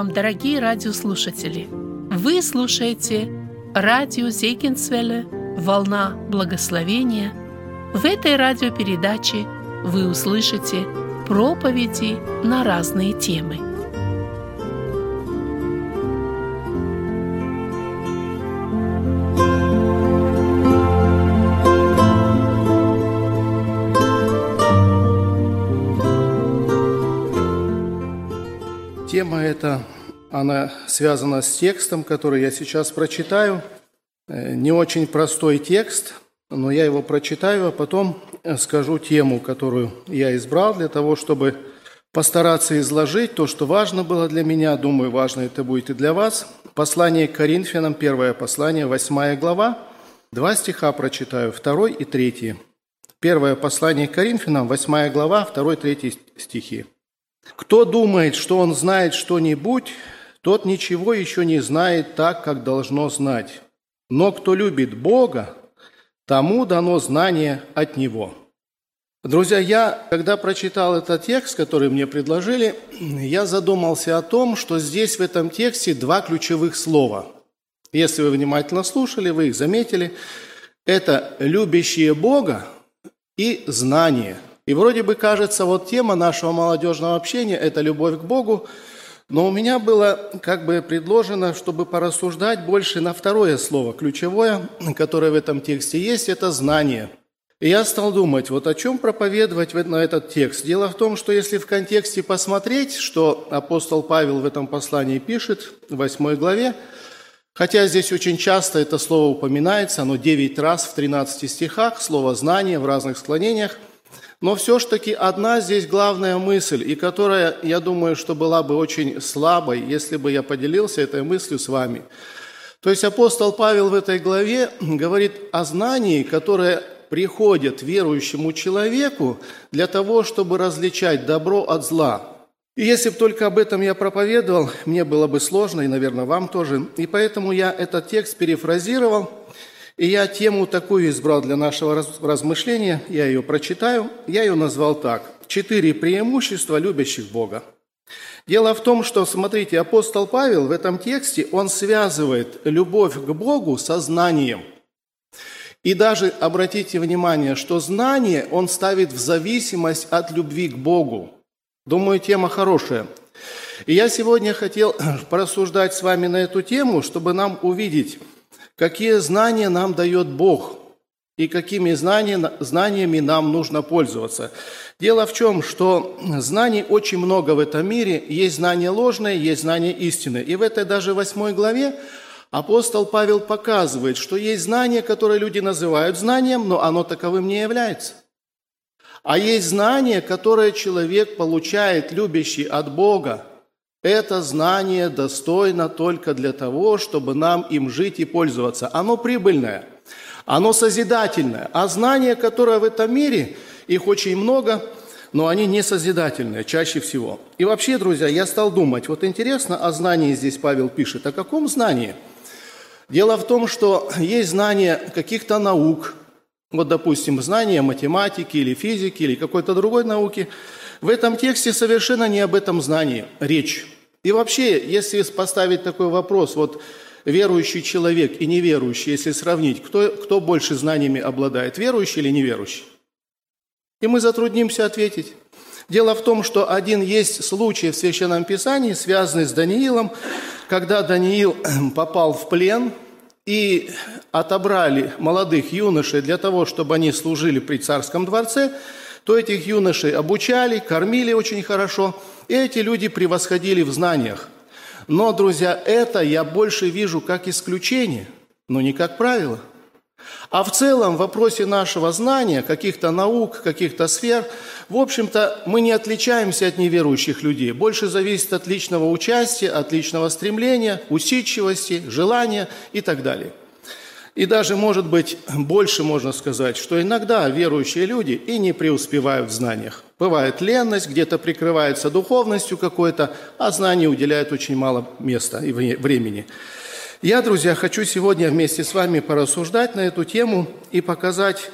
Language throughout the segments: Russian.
вам, дорогие радиослушатели! Вы слушаете радио Зейкинсвелле «Волна благословения». В этой радиопередаче вы услышите проповеди на разные темы – Тема эта, она связана с текстом, который я сейчас прочитаю. Э, не очень простой текст, но я его прочитаю, а потом скажу тему, которую я избрал для того, чтобы постараться изложить то, что важно было для меня. Думаю, важно это будет и для вас. Послание к Коринфянам, первое послание, восьмая глава. Два стиха прочитаю, второй и третий. Первое послание к Коринфянам, восьмая глава, второй, третий стихи. Кто думает, что он знает что-нибудь, тот ничего еще не знает так, как должно знать. Но кто любит Бога, тому дано знание от Него. Друзья, я, когда прочитал этот текст, который мне предложили, я задумался о том, что здесь в этом тексте два ключевых слова. Если вы внимательно слушали, вы их заметили. Это «любящие Бога» и «знание». И вроде бы кажется, вот тема нашего молодежного общения – это любовь к Богу, но у меня было как бы предложено, чтобы порассуждать больше на второе слово, ключевое, которое в этом тексте есть, это знание. И я стал думать, вот о чем проповедовать на этот текст. Дело в том, что если в контексте посмотреть, что апостол Павел в этом послании пишет, в 8 главе, хотя здесь очень часто это слово упоминается, оно 9 раз в 13 стихах, слово «знание» в разных склонениях – но все-таки одна здесь главная мысль, и которая, я думаю, что была бы очень слабой, если бы я поделился этой мыслью с вами. То есть апостол Павел в этой главе говорит о знании, которое приходит верующему человеку для того, чтобы различать добро от зла. И если бы только об этом я проповедовал, мне было бы сложно, и, наверное, вам тоже. И поэтому я этот текст перефразировал – и я тему такую избрал для нашего размышления, я ее прочитаю. Я ее назвал так. «Четыре преимущества любящих Бога». Дело в том, что, смотрите, апостол Павел в этом тексте, он связывает любовь к Богу со знанием. И даже обратите внимание, что знание он ставит в зависимость от любви к Богу. Думаю, тема хорошая. И я сегодня хотел порассуждать с вами на эту тему, чтобы нам увидеть, какие знания нам дает Бог и какими знаниями нам нужно пользоваться. Дело в чем, что знаний очень много в этом мире. Есть знания ложные, есть знания истины. И в этой даже восьмой главе апостол Павел показывает, что есть знания, которые люди называют знанием, но оно таковым не является. А есть знания, которые человек получает, любящий от Бога, это знание достойно только для того, чтобы нам им жить и пользоваться. Оно прибыльное, оно созидательное. А знания, которые в этом мире, их очень много, но они не созидательные чаще всего. И вообще, друзья, я стал думать, вот интересно, о знании здесь Павел пишет. О каком знании? Дело в том, что есть знания каких-то наук, вот, допустим, знания математики или физики или какой-то другой науки – в этом тексте совершенно не об этом знании речь. И вообще, если поставить такой вопрос, вот верующий человек и неверующий, если сравнить, кто, кто больше знаниями обладает, верующий или неверующий? И мы затруднимся ответить. Дело в том, что один есть случай в Священном Писании, связанный с Даниилом, когда Даниил попал в плен и отобрали молодых юношей для того, чтобы они служили при царском дворце – то этих юношей обучали, кормили очень хорошо, и эти люди превосходили в знаниях. Но, друзья, это я больше вижу как исключение, но не как правило. А в целом в вопросе нашего знания, каких-то наук, каких-то сфер, в общем-то, мы не отличаемся от неверующих людей. Больше зависит от личного участия, от личного стремления, усидчивости, желания и так далее. И даже, может быть, больше можно сказать, что иногда верующие люди и не преуспевают в знаниях. Бывает ленность, где-то прикрывается духовностью какой-то, а знания уделяют очень мало места и времени. Я, друзья, хочу сегодня вместе с вами порассуждать на эту тему и показать,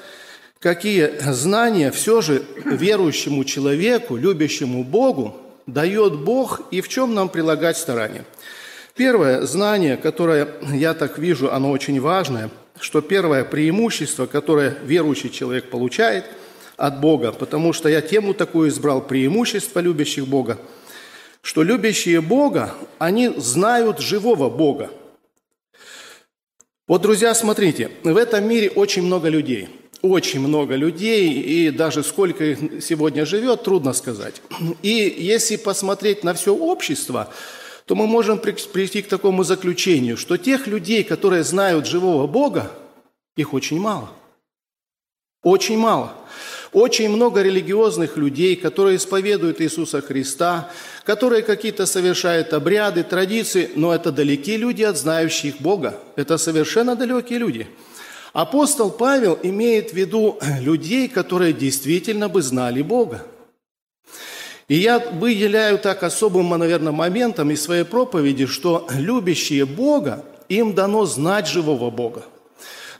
какие знания все же верующему человеку, любящему Богу, дает Бог и в чем нам прилагать старания. Первое знание, которое я так вижу, оно очень важное, что первое преимущество, которое верующий человек получает от Бога, потому что я тему такую избрал, преимущество любящих Бога, что любящие Бога, они знают живого Бога. Вот, друзья, смотрите, в этом мире очень много людей – очень много людей, и даже сколько их сегодня живет, трудно сказать. И если посмотреть на все общество, то мы можем прийти к такому заключению, что тех людей, которые знают живого Бога, их очень мало. Очень мало. Очень много религиозных людей, которые исповедуют Иисуса Христа, которые какие-то совершают обряды, традиции, но это далекие люди от знающих Бога. Это совершенно далекие люди – Апостол Павел имеет в виду людей, которые действительно бы знали Бога. И я выделяю так особым, наверное, моментом из своей проповеди, что любящие Бога, им дано знать живого Бога.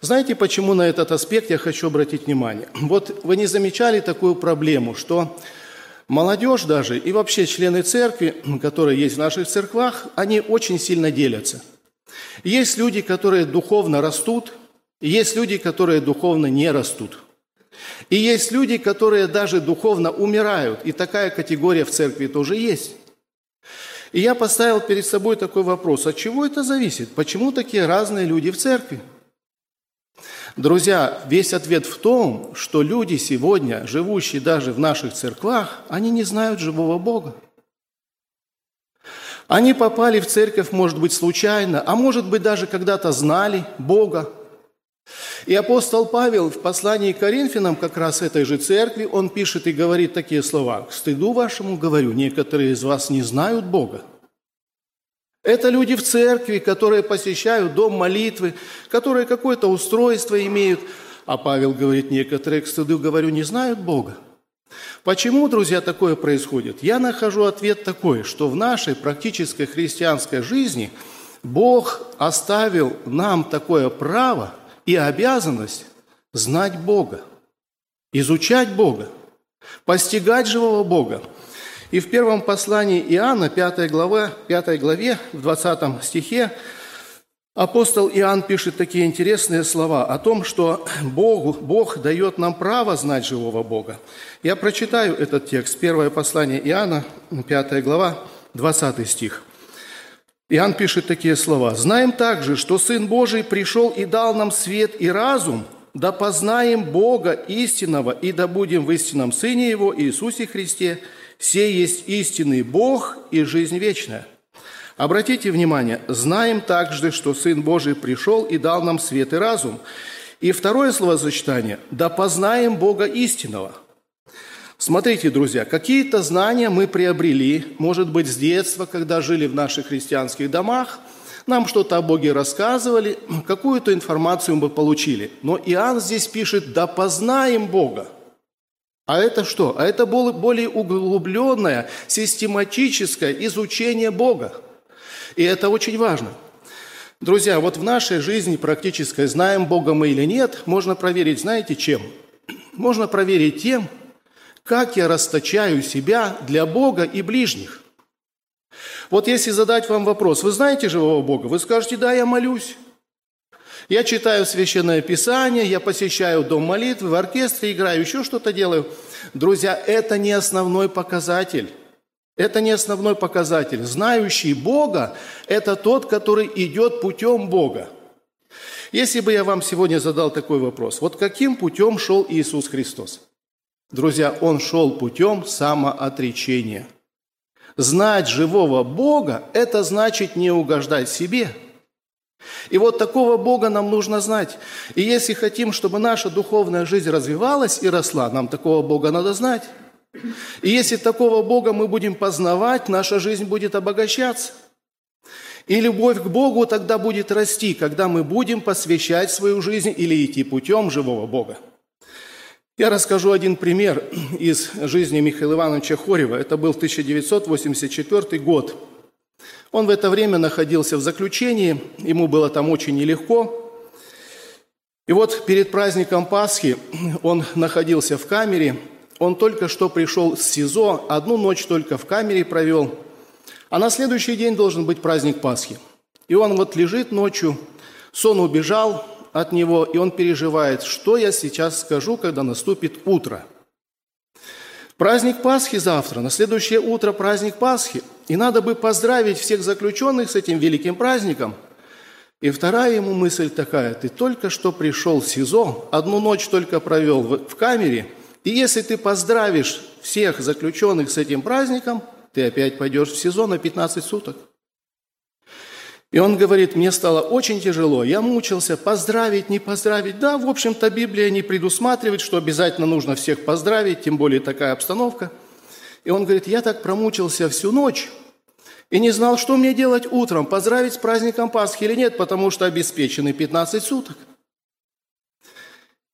Знаете, почему на этот аспект я хочу обратить внимание? Вот вы не замечали такую проблему, что молодежь даже и вообще члены церкви, которые есть в наших церквах, они очень сильно делятся. Есть люди, которые духовно растут – есть люди, которые духовно не растут. И есть люди, которые даже духовно умирают. И такая категория в церкви тоже есть. И я поставил перед собой такой вопрос, от чего это зависит? Почему такие разные люди в церкви? Друзья, весь ответ в том, что люди сегодня, живущие даже в наших церквах, они не знают живого Бога. Они попали в церковь, может быть, случайно, а может быть, даже когда-то знали Бога, и апостол Павел в послании к Коринфянам, как раз этой же церкви, он пишет и говорит такие слова. «К стыду вашему говорю, некоторые из вас не знают Бога». Это люди в церкви, которые посещают дом молитвы, которые какое-то устройство имеют. А Павел говорит, некоторые, к стыду говорю, не знают Бога. Почему, друзья, такое происходит? Я нахожу ответ такой, что в нашей практической христианской жизни Бог оставил нам такое право – и обязанность знать Бога, изучать Бога, постигать живого Бога. И в первом послании Иоанна, 5 глава, 5 главе, в 20 стихе, апостол Иоанн пишет такие интересные слова о том, что Богу, Бог дает нам право знать живого Бога. Я прочитаю этот текст, первое послание Иоанна, 5 глава, 20 стих – Иоанн пишет такие слова. «Знаем также, что Сын Божий пришел и дал нам свет и разум, да познаем Бога истинного, и да будем в истинном Сыне Его, Иисусе Христе. Все есть истинный Бог и жизнь вечная». Обратите внимание, знаем также, что Сын Божий пришел и дал нам свет и разум. И второе словосочетание – «да познаем Бога истинного». Смотрите, друзья, какие-то знания мы приобрели, может быть, с детства, когда жили в наших христианских домах, нам что-то о Боге рассказывали, какую-то информацию мы получили. Но Иоанн здесь пишет «да познаем Бога». А это что? А это более углубленное, систематическое изучение Бога. И это очень важно. Друзья, вот в нашей жизни практической, знаем Бога мы или нет, можно проверить, знаете, чем? Можно проверить тем, как я расточаю себя для Бога и ближних. Вот если задать вам вопрос, вы знаете живого Бога? Вы скажете, да, я молюсь. Я читаю Священное Писание, я посещаю дом молитвы, в оркестре играю, еще что-то делаю. Друзья, это не основной показатель. Это не основной показатель. Знающий Бога – это тот, который идет путем Бога. Если бы я вам сегодня задал такой вопрос, вот каким путем шел Иисус Христос? Друзья, он шел путем самоотречения. Знать живого Бога – это значит не угождать себе. И вот такого Бога нам нужно знать. И если хотим, чтобы наша духовная жизнь развивалась и росла, нам такого Бога надо знать. И если такого Бога мы будем познавать, наша жизнь будет обогащаться. И любовь к Богу тогда будет расти, когда мы будем посвящать свою жизнь или идти путем живого Бога. Я расскажу один пример из жизни Михаила Ивановича Хорева. Это был 1984 год. Он в это время находился в заключении, ему было там очень нелегко. И вот перед праздником Пасхи он находился в камере, он только что пришел с СИЗО, одну ночь только в камере провел, а на следующий день должен быть праздник Пасхи. И он вот лежит ночью, сон убежал от него, и он переживает, что я сейчас скажу, когда наступит утро. Праздник Пасхи завтра, на следующее утро праздник Пасхи. И надо бы поздравить всех заключенных с этим великим праздником. И вторая ему мысль такая, ты только что пришел в СИЗО, одну ночь только провел в камере – и если ты поздравишь всех заключенных с этим праздником, ты опять пойдешь в сезон на 15 суток. И он говорит, мне стало очень тяжело, я мучился, поздравить, не поздравить. Да, в общем-то, Библия не предусматривает, что обязательно нужно всех поздравить, тем более такая обстановка. И он говорит, я так промучился всю ночь, и не знал, что мне делать утром, поздравить с праздником Пасхи или нет, потому что обеспечены 15 суток.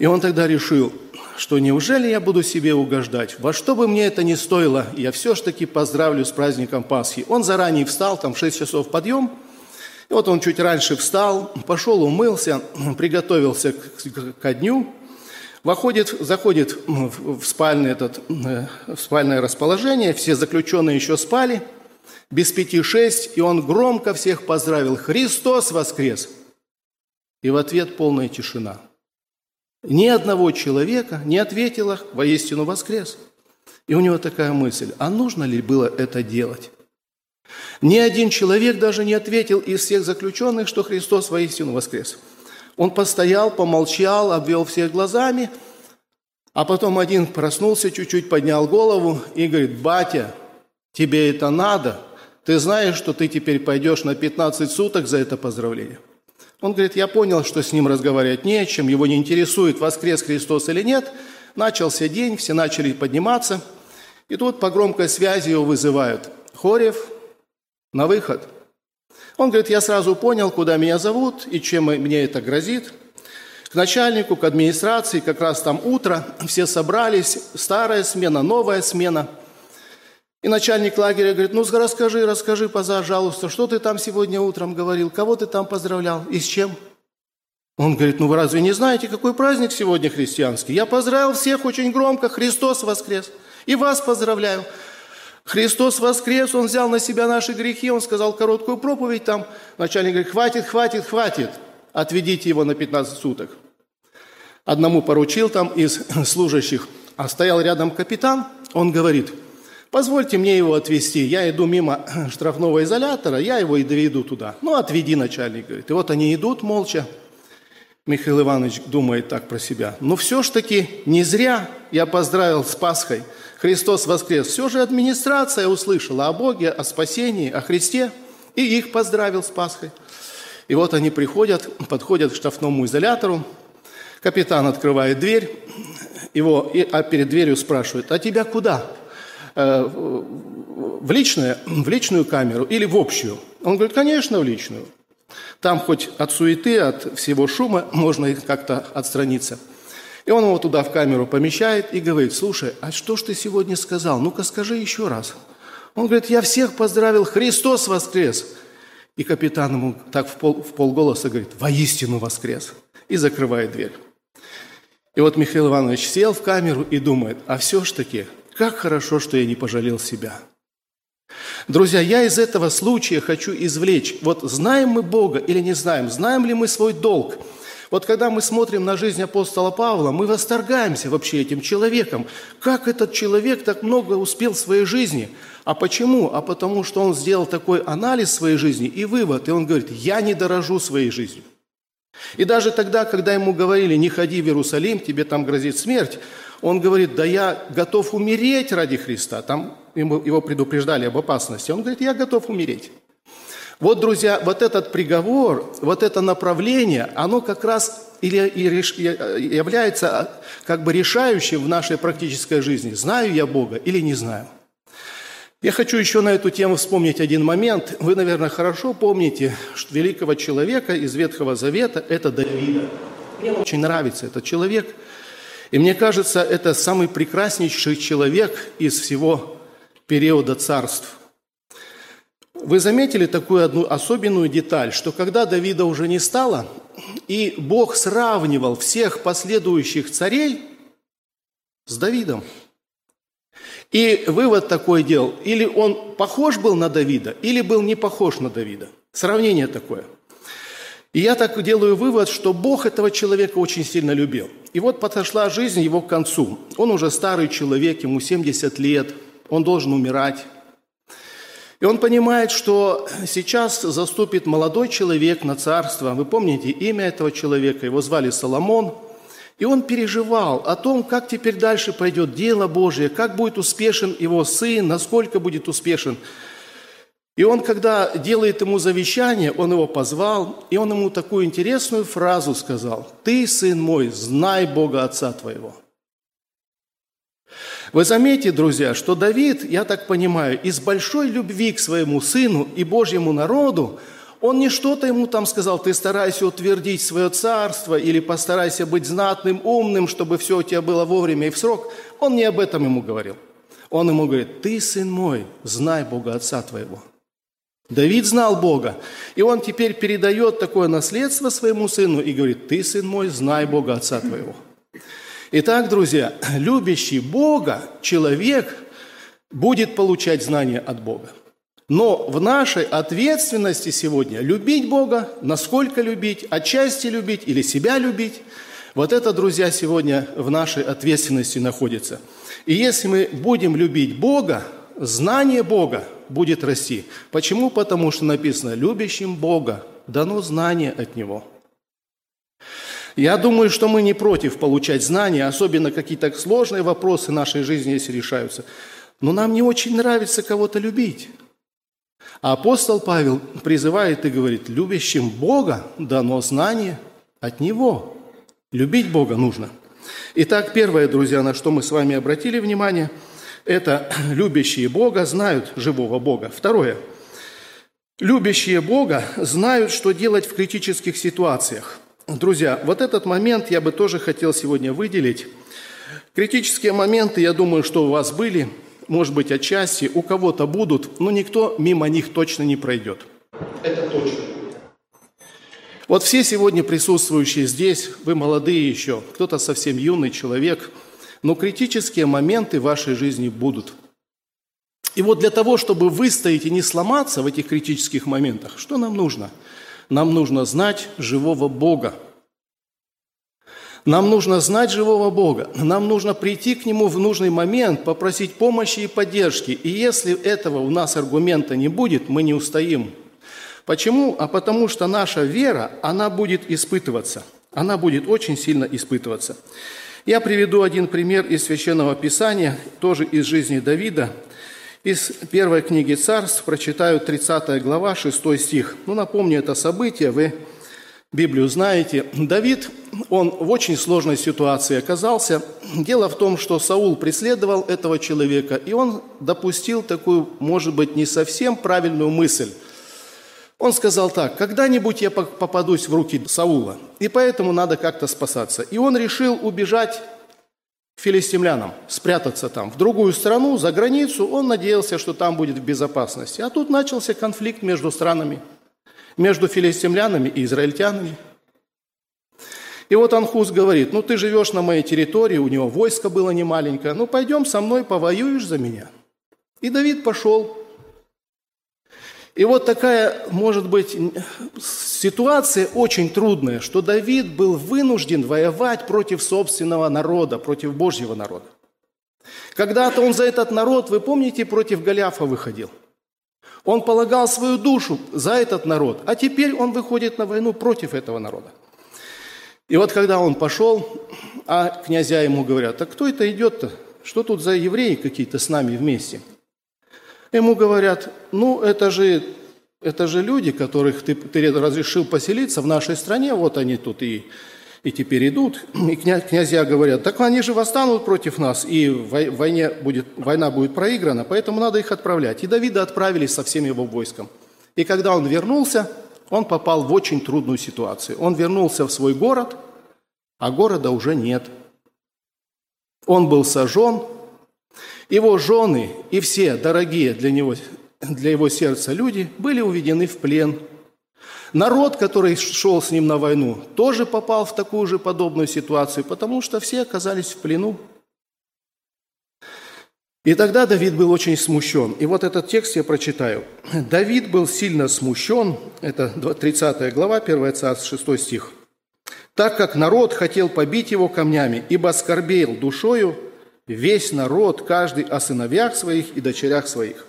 И он тогда решил, что неужели я буду себе угождать? Во что бы мне это ни стоило, я все ж таки поздравлю с праздником Пасхи. Он заранее встал, там в 6 часов подъем, и вот он чуть раньше встал, пошел, умылся, приготовился к, ко дню, выходит, заходит в, спальный этот, э, в спальное расположение, все заключенные еще спали, без пяти шесть, и он громко всех поздравил «Христос воскрес!» И в ответ полная тишина – ни одного человека не ответило «воистину воскрес». И у него такая мысль, а нужно ли было это делать? Ни один человек даже не ответил из всех заключенных, что Христос воистину воскрес. Он постоял, помолчал, обвел всех глазами, а потом один проснулся, чуть-чуть поднял голову и говорит, «Батя, тебе это надо? Ты знаешь, что ты теперь пойдешь на 15 суток за это поздравление?» Он говорит, я понял, что с ним разговаривать не о чем, его не интересует, воскрес Христос или нет. Начался день, все начали подниматься. И тут по громкой связи его вызывают. Хорев, на выход. Он говорит, я сразу понял, куда меня зовут и чем мне это грозит. К начальнику, к администрации, как раз там утро, все собрались, старая смена, новая смена – и начальник лагеря говорит, ну расскажи, расскажи, пожалуйста, что ты там сегодня утром говорил, кого ты там поздравлял и с чем? Он говорит, ну вы разве не знаете, какой праздник сегодня христианский? Я поздравил всех очень громко, Христос воскрес. И вас поздравляю. Христос воскрес, Он взял на себя наши грехи, Он сказал короткую проповедь там. Начальник говорит, хватит, хватит, хватит, отведите его на 15 суток. Одному поручил там из служащих, а стоял рядом капитан, он говорит – Позвольте мне его отвезти. Я иду мимо штрафного изолятора, я его и доведу туда. Ну, отведи, начальник говорит. И вот они идут молча. Михаил Иванович думает так про себя. Но все ж таки не зря я поздравил с Пасхой. Христос воскрес. Все же администрация услышала о Боге, о спасении, о Христе. И их поздравил с Пасхой. И вот они приходят, подходят к штрафному изолятору. Капитан открывает дверь, его, а перед дверью спрашивает, а тебя куда? Э, в, личное, в личную камеру или в общую? Он говорит, конечно, в личную. Там хоть от суеты, от всего шума можно как-то отстраниться. И он его туда в камеру помещает и говорит, слушай, а что ж ты сегодня сказал? Ну-ка скажи еще раз. Он говорит, я всех поздравил, Христос воскрес. И капитан ему так в, пол, в полголоса говорит, воистину воскрес. И закрывает дверь. И вот Михаил Иванович сел в камеру и думает, а все ж таки как хорошо, что я не пожалел себя. Друзья, я из этого случая хочу извлечь, вот знаем мы Бога или не знаем, знаем ли мы свой долг. Вот когда мы смотрим на жизнь апостола Павла, мы восторгаемся вообще этим человеком. Как этот человек так много успел в своей жизни? А почему? А потому что он сделал такой анализ своей жизни и вывод. И он говорит, я не дорожу своей жизнью. И даже тогда, когда ему говорили, не ходи в Иерусалим, тебе там грозит смерть, он говорит, да я готов умереть ради Христа. Там его предупреждали об опасности. Он говорит, я готов умереть. Вот, друзья, вот этот приговор, вот это направление, оно как раз является как бы решающим в нашей практической жизни. Знаю я Бога или не знаю. Я хочу еще на эту тему вспомнить один момент. Вы, наверное, хорошо помните что великого человека из Ветхого Завета – это Давида. Мне очень нравится этот человек – и мне кажется, это самый прекраснейший человек из всего периода царств. Вы заметили такую одну особенную деталь, что когда Давида уже не стало, и Бог сравнивал всех последующих царей с Давидом. И вывод такой делал, или он похож был на Давида, или был не похож на Давида. Сравнение такое. И я так делаю вывод, что Бог этого человека очень сильно любил. И вот подошла жизнь его к концу. Он уже старый человек, ему 70 лет, он должен умирать. И он понимает, что сейчас заступит молодой человек на царство. Вы помните имя этого человека, его звали Соломон – и он переживал о том, как теперь дальше пойдет дело Божие, как будет успешен его сын, насколько будет успешен. И он, когда делает ему завещание, он его позвал, и он ему такую интересную фразу сказал. «Ты, сын мой, знай Бога Отца твоего». Вы заметите, друзья, что Давид, я так понимаю, из большой любви к своему сыну и Божьему народу, он не что-то ему там сказал, ты старайся утвердить свое царство или постарайся быть знатным, умным, чтобы все у тебя было вовремя и в срок. Он не об этом ему говорил. Он ему говорит, ты, сын мой, знай Бога Отца твоего. Давид знал Бога, и он теперь передает такое наследство своему сыну и говорит, ты, сын мой, знай Бога Отца твоего. Итак, друзья, любящий Бога человек будет получать знания от Бога. Но в нашей ответственности сегодня любить Бога, насколько любить, отчасти любить или себя любить, вот это, друзья, сегодня в нашей ответственности находится. И если мы будем любить Бога, знание Бога будет расти. Почему? Потому что написано, любящим Бога дано знание от Него. Я думаю, что мы не против получать знания, особенно какие-то сложные вопросы нашей жизни, если решаются. Но нам не очень нравится кого-то любить. А апостол Павел призывает и говорит, любящим Бога дано знание от Него. Любить Бога нужно. Итак, первое, друзья, на что мы с вами обратили внимание, это любящие Бога знают живого Бога. Второе. Любящие Бога знают, что делать в критических ситуациях. Друзья, вот этот момент я бы тоже хотел сегодня выделить. Критические моменты, я думаю, что у вас были – может быть, отчасти, у кого-то будут, но никто мимо них точно не пройдет. Это точно. Вот все сегодня присутствующие здесь, вы молодые еще, кто-то совсем юный человек, но критические моменты в вашей жизни будут. И вот для того, чтобы выстоять и не сломаться в этих критических моментах, что нам нужно? Нам нужно знать живого Бога – нам нужно знать живого Бога. Нам нужно прийти к Нему в нужный момент, попросить помощи и поддержки. И если этого у нас аргумента не будет, мы не устоим. Почему? А потому что наша вера, она будет испытываться. Она будет очень сильно испытываться. Я приведу один пример из Священного Писания, тоже из жизни Давида. Из первой книги Царств прочитаю 30 глава, 6 стих. Ну, напомню это событие, вы Библию знаете. Давид, он в очень сложной ситуации оказался. Дело в том, что Саул преследовал этого человека, и он допустил такую, может быть, не совсем правильную мысль. Он сказал так, когда-нибудь я попадусь в руки Саула, и поэтому надо как-то спасаться. И он решил убежать филистимлянам, спрятаться там, в другую страну, за границу. Он надеялся, что там будет в безопасности. А тут начался конфликт между странами – между филистимлянами и израильтянами. И вот Анхус говорит, ну ты живешь на моей территории, у него войско было немаленькое, ну пойдем со мной, повоюешь за меня. И Давид пошел. И вот такая, может быть, ситуация очень трудная, что Давид был вынужден воевать против собственного народа, против Божьего народа. Когда-то он за этот народ, вы помните, против Голиафа выходил – он полагал свою душу за этот народ, а теперь он выходит на войну против этого народа. И вот когда он пошел, а князья ему говорят, а кто это идет-то? Что тут за евреи какие-то с нами вместе? Ему говорят, ну это же, это же люди, которых ты, ты разрешил поселиться в нашей стране, вот они тут и и теперь идут, и князья говорят, так они же восстанут против нас, и войне будет, война будет проиграна, поэтому надо их отправлять. И Давида отправили со всем его войском. И когда он вернулся, он попал в очень трудную ситуацию. Он вернулся в свой город, а города уже нет. Он был сожжен, его жены и все дорогие для него, для его сердца люди были уведены в плен – Народ, который шел с ним на войну, тоже попал в такую же подобную ситуацию, потому что все оказались в плену. И тогда Давид был очень смущен. И вот этот текст я прочитаю. «Давид был сильно смущен», это 30 глава, 1 царств, 6 стих, «так как народ хотел побить его камнями, ибо оскорбел душою весь народ, каждый о сыновьях своих и дочерях своих».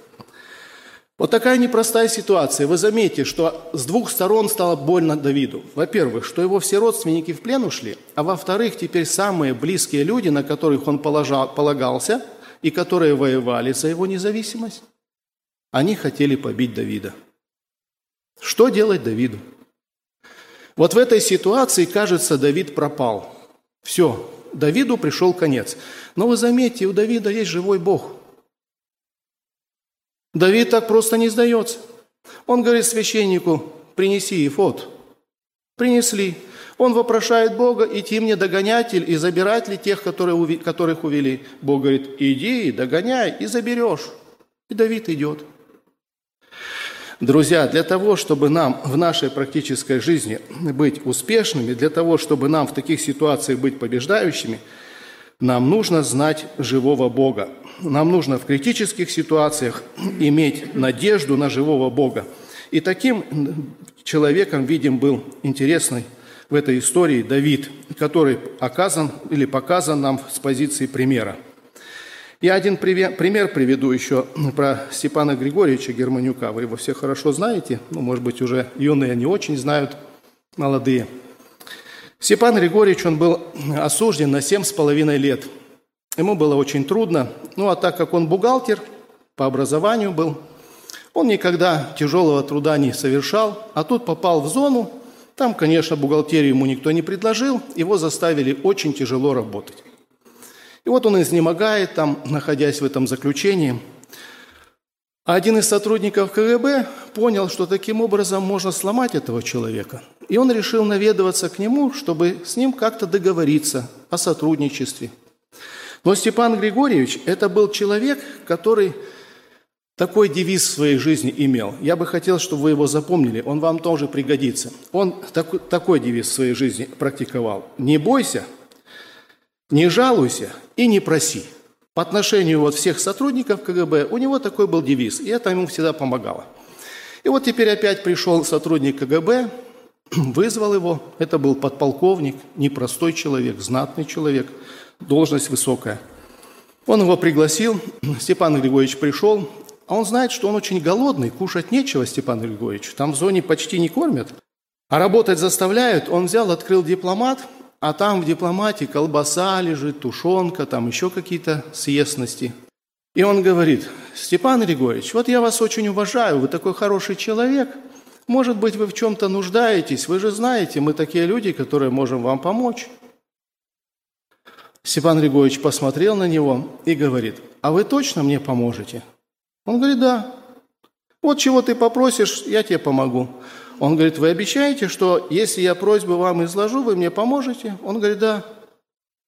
Вот такая непростая ситуация. Вы заметите, что с двух сторон стало больно Давиду. Во-первых, что его все родственники в плен ушли, а во-вторых, теперь самые близкие люди, на которых он полагался – и которые воевали за его независимость, они хотели побить Давида. Что делать Давиду? Вот в этой ситуации, кажется, Давид пропал. Все, Давиду пришел конец. Но вы заметьте, у Давида есть живой Бог. Давид так просто не сдается. Он говорит священнику, принеси ифот. Принесли. Он вопрошает Бога, идти мне догонять и забирать ли тех, которые, которых увели. Бог говорит, иди, догоняй и заберешь. И Давид идет. Друзья, для того, чтобы нам в нашей практической жизни быть успешными, для того, чтобы нам в таких ситуациях быть побеждающими, нам нужно знать живого Бога. Нам нужно в критических ситуациях иметь надежду на живого Бога. И таким человеком, видим, был интересный в этой истории Давид, который оказан или показан нам с позиции примера. Я один пример приведу еще про Степана Григорьевича Германюка. Вы его все хорошо знаете, ну, может быть, уже юные не очень знают, молодые. Степан Григорьевич, он был осужден на семь с половиной лет. Ему было очень трудно. Ну, а так как он бухгалтер, по образованию был, он никогда тяжелого труда не совершал, а тут попал в зону, там, конечно, бухгалтерию ему никто не предложил, его заставили очень тяжело работать. И вот он изнемогает там, находясь в этом заключении. Один из сотрудников КГБ понял, что таким образом можно сломать этого человека. И он решил наведываться к нему, чтобы с ним как-то договориться о сотрудничестве. Но Степан Григорьевич – это был человек, который такой девиз в своей жизни имел. Я бы хотел, чтобы вы его запомнили, он вам тоже пригодится. Он такой, такой девиз в своей жизни практиковал. «Не бойся, не жалуйся и не проси». По отношению вот всех сотрудников КГБ у него такой был девиз, и это ему всегда помогало. И вот теперь опять пришел сотрудник КГБ, вызвал его. Это был подполковник, непростой человек, знатный человек, должность высокая. Он его пригласил, Степан Григорьевич пришел, а он знает, что он очень голодный, кушать нечего, Степан Григорьевич. Там в зоне почти не кормят. А работать заставляют. Он взял, открыл дипломат, а там в дипломате колбаса лежит, тушенка, там еще какие-то съестности. И он говорит, Степан Григорьевич, вот я вас очень уважаю, вы такой хороший человек. Может быть, вы в чем-то нуждаетесь, вы же знаете, мы такие люди, которые можем вам помочь. Степан Григорьевич посмотрел на него и говорит, а вы точно мне поможете? Он говорит, да. Вот чего ты попросишь, я тебе помогу. Он говорит, вы обещаете, что если я просьбу вам изложу, вы мне поможете? Он говорит, да.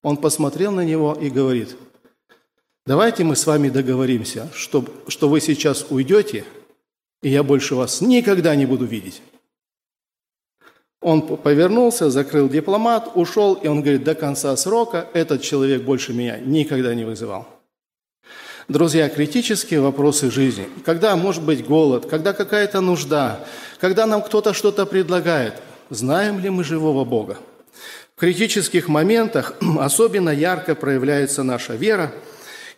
Он посмотрел на него и говорит, давайте мы с вами договоримся, что, что вы сейчас уйдете, и я больше вас никогда не буду видеть. Он повернулся, закрыл дипломат, ушел, и он говорит, до конца срока этот человек больше меня никогда не вызывал. Друзья, критические вопросы жизни. Когда может быть голод, когда какая-то нужда, когда нам кто-то что-то предлагает, знаем ли мы живого Бога? В критических моментах особенно ярко проявляется наша вера,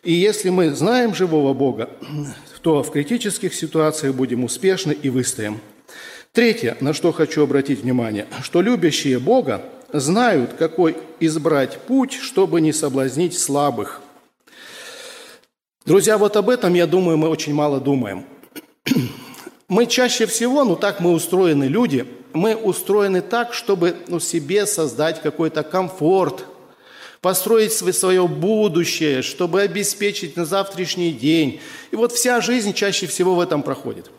и если мы знаем живого Бога, то в критических ситуациях будем успешны и выстоим. Третье, на что хочу обратить внимание, что любящие Бога знают, какой избрать путь, чтобы не соблазнить слабых – Друзья, вот об этом, я думаю, мы очень мало думаем. Мы чаще всего, ну так мы устроены люди, мы устроены так, чтобы ну, себе создать какой-то комфорт, построить свое будущее, чтобы обеспечить на завтрашний день. И вот вся жизнь чаще всего в этом проходит.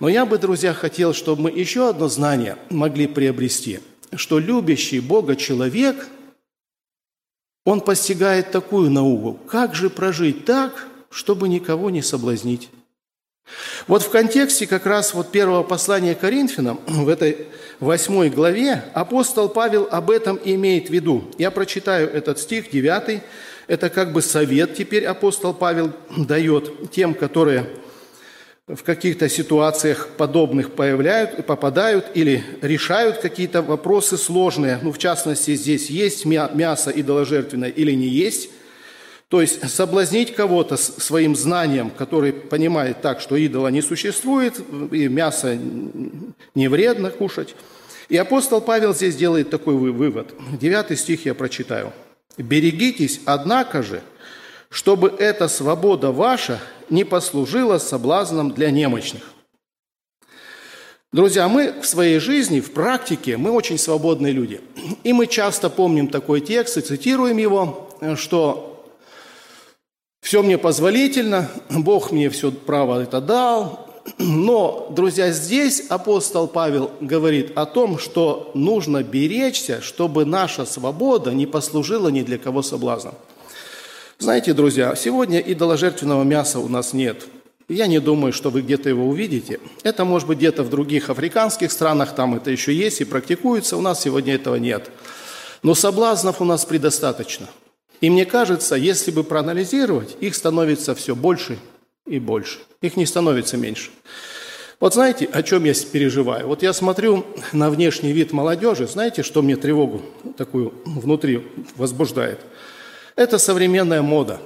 Но я бы, друзья, хотел, чтобы мы еще одно знание могли приобрести, что любящий Бога человек, он постигает такую науку, как же прожить так, чтобы никого не соблазнить. Вот в контексте как раз вот первого послания Коринфянам, в этой восьмой главе, апостол Павел об этом имеет в виду. Я прочитаю этот стих, 9, Это как бы совет теперь апостол Павел дает тем, которые в каких-то ситуациях подобных появляют, попадают или решают какие-то вопросы сложные. Ну, в частности, здесь есть мясо идоложертвенное или не есть. То есть соблазнить кого-то своим знанием, который понимает так, что идола не существует, и мясо не вредно кушать. И апостол Павел здесь делает такой вывод. Девятый стих я прочитаю. «Берегитесь, однако же, чтобы эта свобода ваша не послужила соблазном для немощных». Друзья, мы в своей жизни, в практике, мы очень свободные люди. И мы часто помним такой текст и цитируем его, что все мне позволительно, Бог мне все право это дал. Но, друзья, здесь апостол Павел говорит о том, что нужно беречься, чтобы наша свобода не послужила ни для кого соблазном. Знаете, друзья, сегодня идоложертвенного мяса у нас нет. Я не думаю, что вы где-то его увидите. Это может быть где-то в других африканских странах, там это еще есть и практикуется. У нас сегодня этого нет. Но соблазнов у нас предостаточно – и мне кажется, если бы проанализировать, их становится все больше и больше. Их не становится меньше. Вот знаете, о чем я переживаю? Вот я смотрю на внешний вид молодежи, знаете, что мне тревогу такую внутри возбуждает? Это современная мода.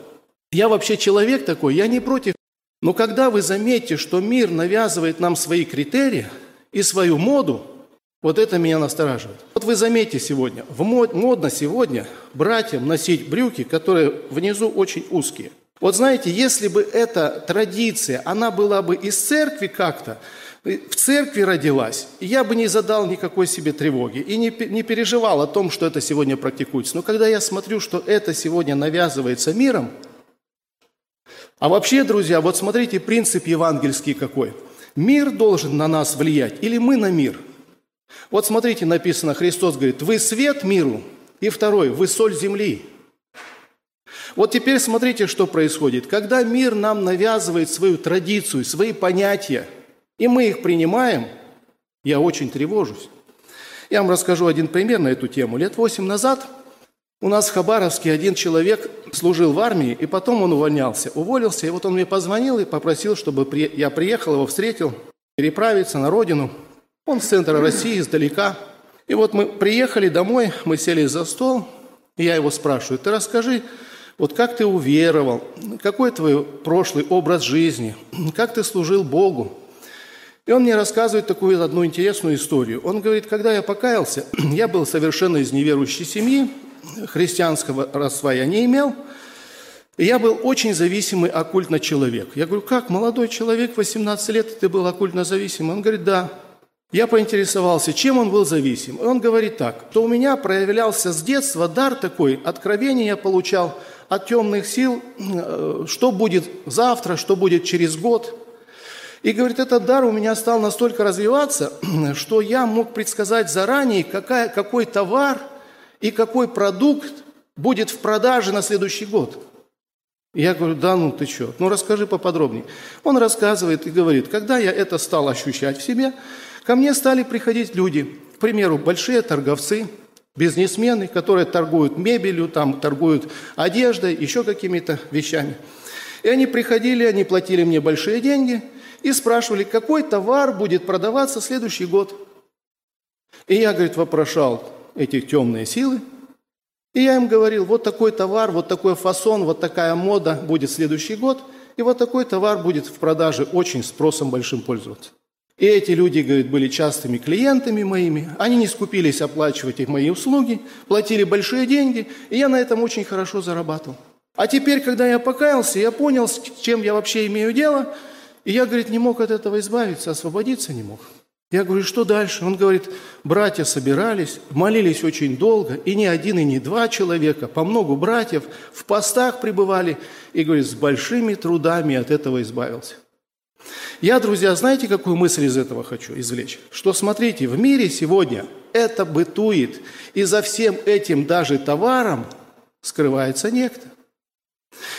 Я вообще человек такой, я не против. Но когда вы заметите, что мир навязывает нам свои критерии и свою моду, вот это меня настораживает. Вот вы заметите сегодня, в мод, модно сегодня братьям носить брюки, которые внизу очень узкие. Вот знаете, если бы эта традиция, она была бы из церкви как-то, в церкви родилась, я бы не задал никакой себе тревоги и не, не переживал о том, что это сегодня практикуется. Но когда я смотрю, что это сегодня навязывается миром, а вообще, друзья, вот смотрите, принцип евангельский какой. Мир должен на нас влиять или мы на мир – вот смотрите, написано, Христос говорит, вы свет миру, и второй, вы соль земли. Вот теперь смотрите, что происходит. Когда мир нам навязывает свою традицию, свои понятия, и мы их принимаем, я очень тревожусь. Я вам расскажу один пример на эту тему. Лет восемь назад у нас в Хабаровске один человек служил в армии, и потом он увольнялся. Уволился, и вот он мне позвонил и попросил, чтобы я приехал, его встретил, переправиться на родину – он с центра России, издалека. И вот мы приехали домой, мы сели за стол, и я его спрашиваю, ты расскажи, вот как ты уверовал, какой твой прошлый образ жизни, как ты служил Богу. И он мне рассказывает такую одну интересную историю. Он говорит, когда я покаялся, я был совершенно из неверующей семьи, христианского родства я не имел, я был очень зависимый оккультно человек. Я говорю, как, молодой человек, 18 лет, ты был оккультно зависимый? Он говорит, да. Я поинтересовался, чем он был зависим. И он говорит так, что у меня проявлялся с детства дар такой, откровение я получал от темных сил, э, что будет завтра, что будет через год. И говорит, этот дар у меня стал настолько развиваться, что я мог предсказать заранее, какая, какой товар и какой продукт будет в продаже на следующий год. Я говорю, да ну ты что, ну расскажи поподробнее. Он рассказывает и говорит, когда я это стал ощущать в себе, Ко мне стали приходить люди, к примеру, большие торговцы, бизнесмены, которые торгуют мебелью, там, торгуют одеждой, еще какими-то вещами. И они приходили, они платили мне большие деньги и спрашивали, какой товар будет продаваться следующий год. И я, говорит, вопрошал эти темные силы, и я им говорил, вот такой товар, вот такой фасон, вот такая мода будет следующий год, и вот такой товар будет в продаже очень спросом большим пользоваться. И эти люди, говорит, были частыми клиентами моими. Они не скупились оплачивать их мои услуги, платили большие деньги, и я на этом очень хорошо зарабатывал. А теперь, когда я покаялся, я понял, с чем я вообще имею дело, и я, говорит, не мог от этого избавиться, освободиться не мог. Я говорю, что дальше? Он говорит, братья собирались, молились очень долго, и не один, и не два человека, по многу братьев, в постах пребывали, и, говорит, с большими трудами от этого избавился. Я, друзья, знаете, какую мысль из этого хочу извлечь? Что, смотрите, в мире сегодня это бытует, и за всем этим даже товаром скрывается некто.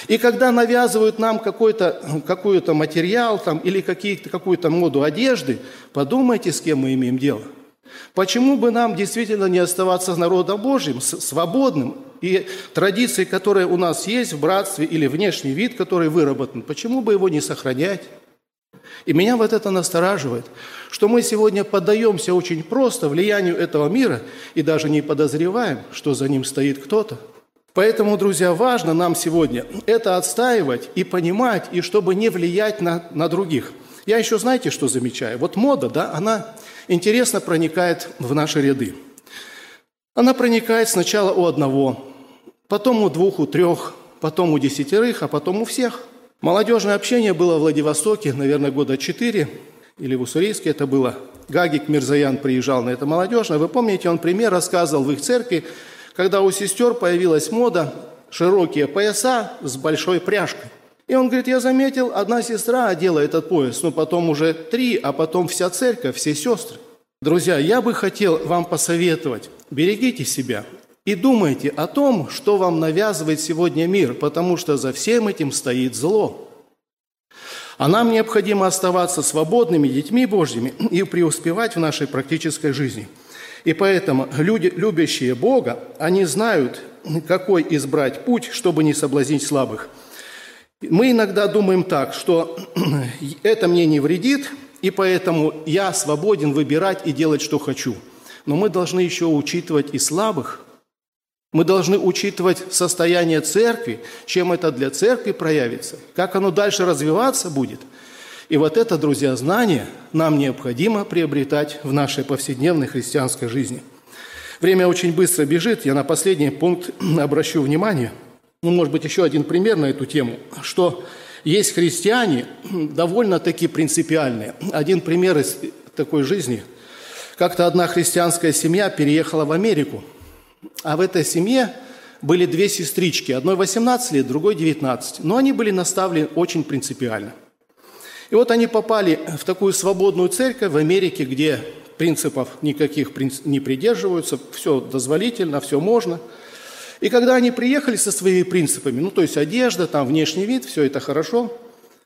И когда навязывают нам какой-то какой материал там, или какую-то моду одежды, подумайте, с кем мы имеем дело. Почему бы нам действительно не оставаться народом Божьим, свободным, и традиции, которые у нас есть в братстве, или внешний вид, который выработан, почему бы его не сохранять? И меня вот это настораживает, что мы сегодня поддаемся очень просто влиянию этого мира и даже не подозреваем, что за ним стоит кто-то. Поэтому, друзья, важно нам сегодня это отстаивать и понимать, и чтобы не влиять на, на других. Я еще, знаете, что замечаю? Вот мода, да, она интересно проникает в наши ряды. Она проникает сначала у одного, потом у двух, у трех, потом у десятерых, а потом у всех. Молодежное общение было в Владивостоке, наверное, года четыре, или в Уссурийске это было. Гагик Мирзаян приезжал на это молодежное. Вы помните, он пример рассказывал в их церкви, когда у сестер появилась мода широкие пояса с большой пряжкой. И он говорит, я заметил, одна сестра одела этот пояс, но потом уже три, а потом вся церковь, все сестры. Друзья, я бы хотел вам посоветовать, берегите себя и думайте о том, что вам навязывает сегодня мир, потому что за всем этим стоит зло. А нам необходимо оставаться свободными детьми Божьими и преуспевать в нашей практической жизни. И поэтому люди, любящие Бога, они знают, какой избрать путь, чтобы не соблазнить слабых – мы иногда думаем так, что это мне не вредит, и поэтому я свободен выбирать и делать, что хочу. Но мы должны еще учитывать и слабых. Мы должны учитывать состояние церкви, чем это для церкви проявится, как оно дальше развиваться будет. И вот это, друзья, знание нам необходимо приобретать в нашей повседневной христианской жизни. Время очень быстро бежит, я на последний пункт обращу внимание – ну, может быть, еще один пример на эту тему, что есть христиане довольно-таки принципиальные. Один пример из такой жизни. Как-то одна христианская семья переехала в Америку, а в этой семье были две сестрички, одной 18 лет, другой 19. Но они были наставлены очень принципиально. И вот они попали в такую свободную церковь в Америке, где принципов никаких не придерживаются, все дозволительно, все можно – и когда они приехали со своими принципами, ну то есть одежда, там внешний вид, все это хорошо,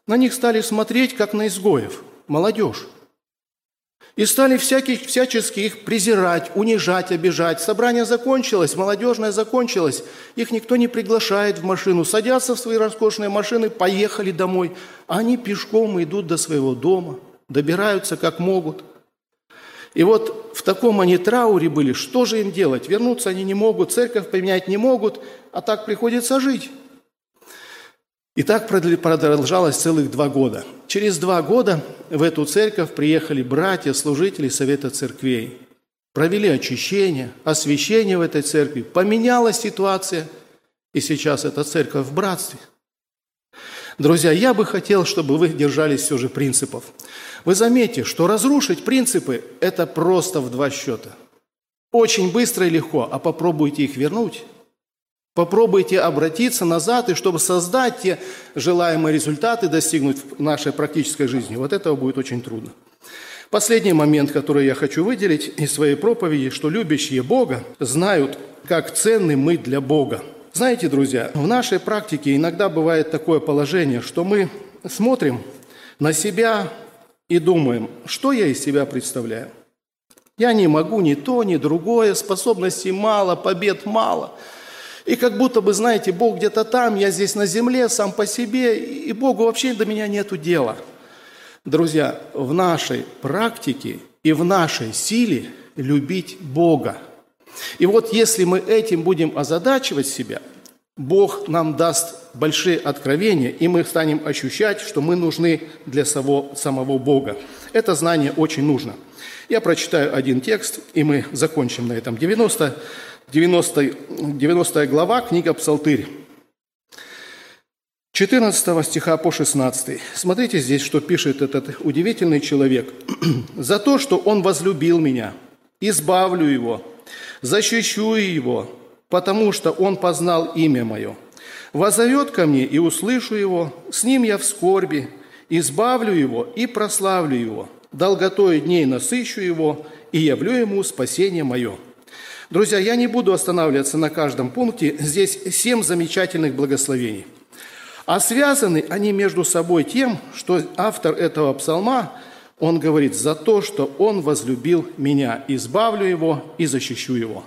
на них стали смотреть как на изгоев, молодежь. И стали всяких, всячески их презирать, унижать, обижать. Собрание закончилось, молодежное закончилось. Их никто не приглашает в машину. Садятся в свои роскошные машины, поехали домой. Они пешком идут до своего дома, добираются как могут – и вот в таком они трауре были, что же им делать? Вернуться они не могут, церковь поменять не могут, а так приходится жить. И так продолжалось целых два года. Через два года в эту церковь приехали братья, служители Совета церквей. Провели очищение, освящение в этой церкви. Поменялась ситуация, и сейчас эта церковь в братстве. Друзья, я бы хотел, чтобы вы держались все же принципов. Вы заметите, что разрушить принципы – это просто в два счета. Очень быстро и легко, а попробуйте их вернуть. Попробуйте обратиться назад, и чтобы создать те желаемые результаты, достигнуть в нашей практической жизни, вот этого будет очень трудно. Последний момент, который я хочу выделить из своей проповеди, что любящие Бога знают, как ценны мы для Бога. Знаете, друзья, в нашей практике иногда бывает такое положение, что мы смотрим на себя, и думаем, что я из себя представляю. Я не могу ни то, ни другое, способностей мало, побед мало. И как будто бы, знаете, Бог где-то там, я здесь на земле, сам по себе, и Богу вообще до меня нету дела. Друзья, в нашей практике и в нашей силе любить Бога. И вот если мы этим будем озадачивать себя – Бог нам даст большие откровения, и мы станем ощущать, что мы нужны для самого, самого Бога. Это знание очень нужно. Я прочитаю один текст, и мы закончим на этом. 90, 90, 90 глава, книга «Псалтырь». 14 стиха по 16. Смотрите здесь, что пишет этот удивительный человек. «За то, что Он возлюбил меня, избавлю Его, защищу Его, потому что он познал имя мое. Возовет ко мне, и услышу его, с ним я в скорби, избавлю его и прославлю его. Долготой дней насыщу его, и явлю ему спасение мое». Друзья, я не буду останавливаться на каждом пункте. Здесь семь замечательных благословений. А связаны они между собой тем, что автор этого псалма, он говорит, за то, что он возлюбил меня, избавлю его и защищу его.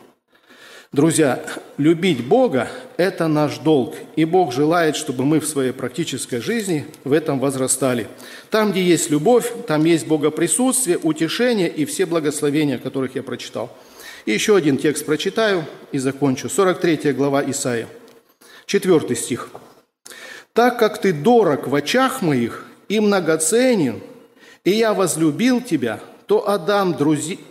Друзья, любить Бога – это наш долг, и Бог желает, чтобы мы в своей практической жизни в этом возрастали. Там, где есть любовь, там есть богоприсутствие, утешение и все благословения, которых я прочитал. И еще один текст прочитаю и закончу. 43 глава Исаия, 4 стих. «Так как ты дорог в очах моих и многоценен, и я возлюбил тебя, то отдам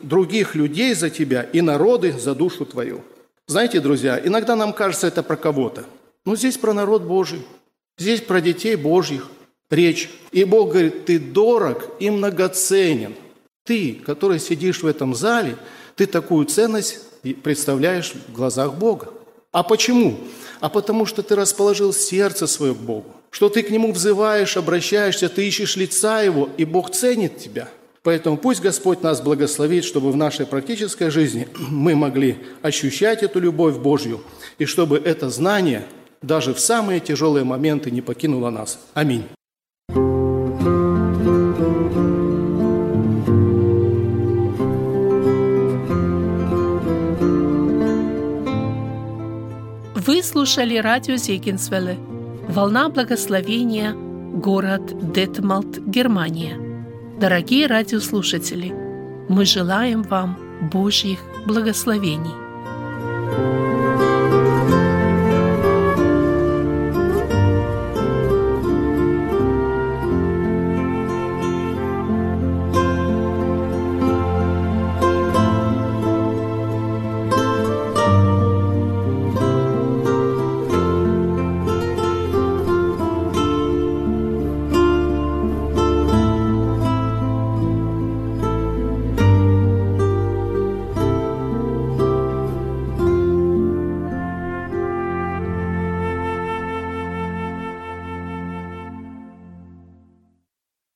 других людей за тебя и народы за душу твою». Знаете, друзья, иногда нам кажется это про кого-то. Но здесь про народ Божий. Здесь про детей Божьих речь. И Бог говорит, ты дорог и многоценен. Ты, который сидишь в этом зале, ты такую ценность представляешь в глазах Бога. А почему? А потому что ты расположил сердце свое к Богу, что ты к Нему взываешь, обращаешься, ты ищешь лица Его, и Бог ценит тебя – Поэтому пусть Господь нас благословит, чтобы в нашей практической жизни мы могли ощущать эту любовь Божью, и чтобы это знание даже в самые тяжелые моменты не покинуло нас. Аминь. Слушали радио Зегенсвелле «Волна благословения», город Детмалт, Германия – Дорогие радиослушатели, мы желаем вам Божьих благословений.